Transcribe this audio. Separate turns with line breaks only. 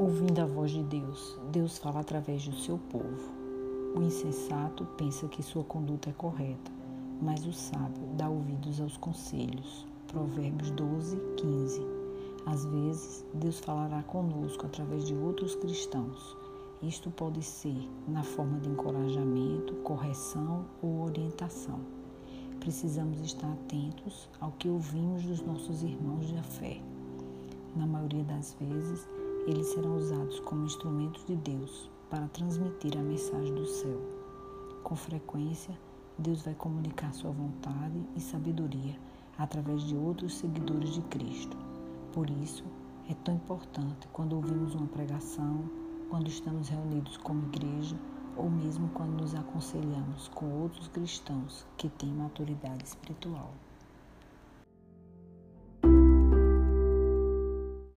Ouvindo a voz de Deus, Deus fala através do seu povo. O insensato pensa que sua conduta é correta, mas o sábio dá ouvidos aos conselhos. Provérbios 12, 15. Às vezes, Deus falará conosco através de outros cristãos. Isto pode ser na forma de encorajamento, correção ou orientação. Precisamos estar atentos ao que ouvimos dos nossos irmãos da fé. Na maioria das vezes, eles serão usados como instrumentos de Deus para transmitir a mensagem do céu. Com frequência, Deus vai comunicar sua vontade e sabedoria através de outros seguidores de Cristo. Por isso, é tão importante quando ouvimos uma pregação, quando estamos reunidos como igreja ou mesmo quando nos aconselhamos com outros cristãos que têm maturidade espiritual.